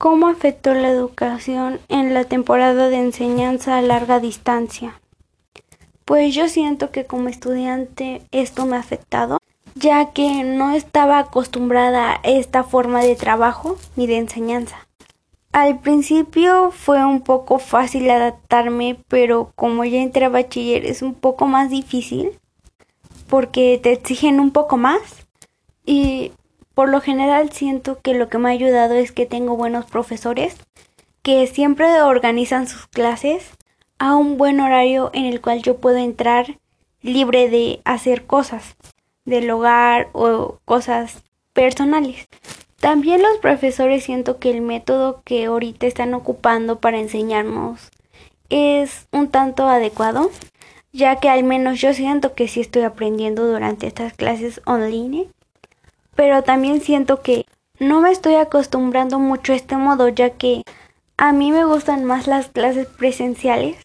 ¿Cómo afectó la educación en la temporada de enseñanza a larga distancia? Pues yo siento que como estudiante esto me ha afectado, ya que no estaba acostumbrada a esta forma de trabajo ni de enseñanza. Al principio fue un poco fácil adaptarme, pero como ya entré a bachiller es un poco más difícil porque te exigen un poco más y por lo general siento que lo que me ha ayudado es que tengo buenos profesores que siempre organizan sus clases a un buen horario en el cual yo puedo entrar libre de hacer cosas del hogar o cosas personales. También los profesores siento que el método que ahorita están ocupando para enseñarnos es un tanto adecuado, ya que al menos yo siento que sí estoy aprendiendo durante estas clases online pero también siento que no me estoy acostumbrando mucho a este modo ya que a mí me gustan más las clases presenciales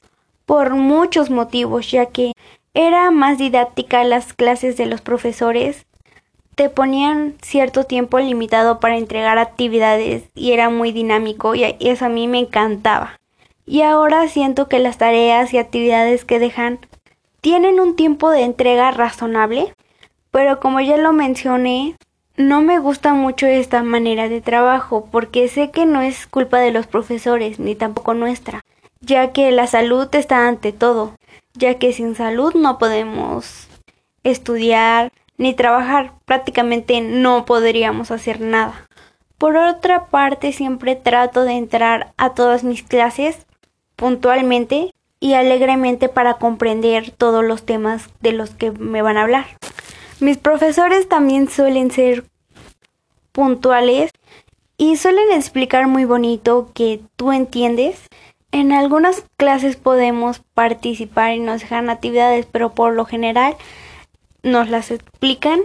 por muchos motivos ya que era más didáctica las clases de los profesores te ponían cierto tiempo limitado para entregar actividades y era muy dinámico y eso a mí me encantaba. Y ahora siento que las tareas y actividades que dejan tienen un tiempo de entrega razonable, pero como ya lo mencioné, no me gusta mucho esta manera de trabajo porque sé que no es culpa de los profesores ni tampoco nuestra, ya que la salud está ante todo, ya que sin salud no podemos estudiar ni trabajar, prácticamente no podríamos hacer nada. Por otra parte, siempre trato de entrar a todas mis clases puntualmente y alegremente para comprender todos los temas de los que me van a hablar. Mis profesores también suelen ser puntuales y suelen explicar muy bonito que tú entiendes. En algunas clases podemos participar y nos dejan actividades, pero por lo general nos las explican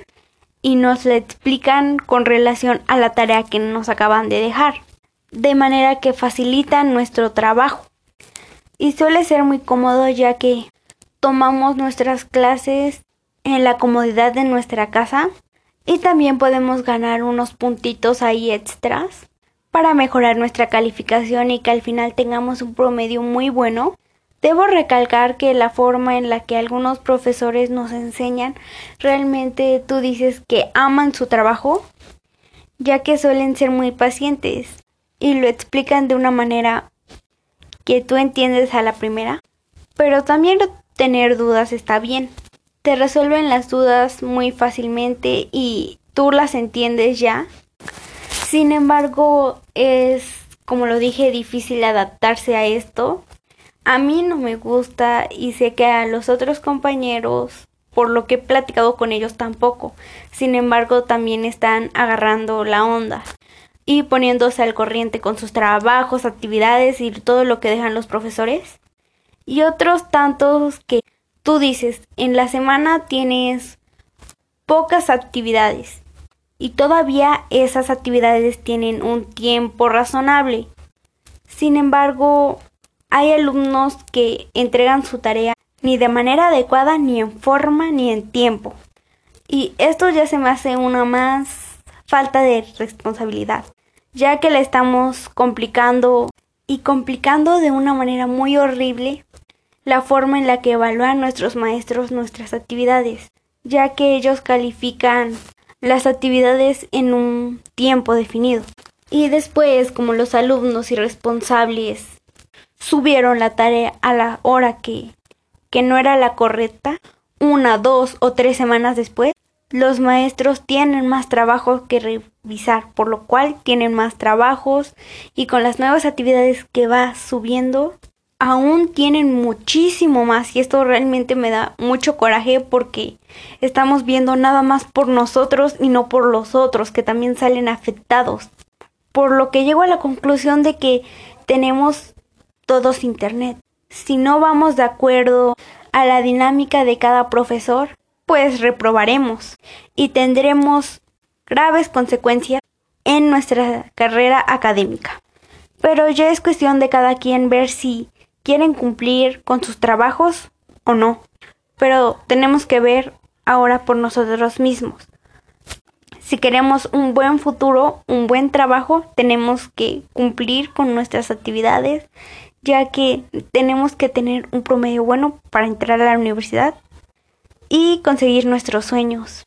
y nos la explican con relación a la tarea que nos acaban de dejar, de manera que facilitan nuestro trabajo. Y suele ser muy cómodo ya que tomamos nuestras clases en la comodidad de nuestra casa y también podemos ganar unos puntitos ahí extras para mejorar nuestra calificación y que al final tengamos un promedio muy bueno. Debo recalcar que la forma en la que algunos profesores nos enseñan, realmente tú dices que aman su trabajo, ya que suelen ser muy pacientes y lo explican de una manera que tú entiendes a la primera, pero también tener dudas está bien te resuelven las dudas muy fácilmente y tú las entiendes ya. Sin embargo, es, como lo dije, difícil adaptarse a esto. A mí no me gusta y sé que a los otros compañeros, por lo que he platicado con ellos tampoco. Sin embargo, también están agarrando la onda y poniéndose al corriente con sus trabajos, actividades y todo lo que dejan los profesores. Y otros tantos que Tú dices, en la semana tienes pocas actividades y todavía esas actividades tienen un tiempo razonable. Sin embargo, hay alumnos que entregan su tarea ni de manera adecuada, ni en forma, ni en tiempo. Y esto ya se me hace una más falta de responsabilidad, ya que la estamos complicando y complicando de una manera muy horrible la forma en la que evalúan nuestros maestros nuestras actividades, ya que ellos califican las actividades en un tiempo definido. Y después, como los alumnos irresponsables subieron la tarea a la hora que, que no era la correcta, una, dos o tres semanas después, los maestros tienen más trabajo que revisar, por lo cual tienen más trabajos y con las nuevas actividades que va subiendo aún tienen muchísimo más y esto realmente me da mucho coraje porque estamos viendo nada más por nosotros y no por los otros que también salen afectados. Por lo que llego a la conclusión de que tenemos todos internet. Si no vamos de acuerdo a la dinámica de cada profesor, pues reprobaremos y tendremos graves consecuencias en nuestra carrera académica. Pero ya es cuestión de cada quien ver si quieren cumplir con sus trabajos o no. Pero tenemos que ver ahora por nosotros mismos. Si queremos un buen futuro, un buen trabajo, tenemos que cumplir con nuestras actividades, ya que tenemos que tener un promedio bueno para entrar a la universidad y conseguir nuestros sueños.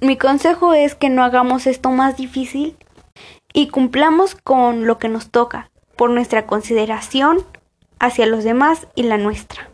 Mi consejo es que no hagamos esto más difícil y cumplamos con lo que nos toca por nuestra consideración hacia los demás y la nuestra.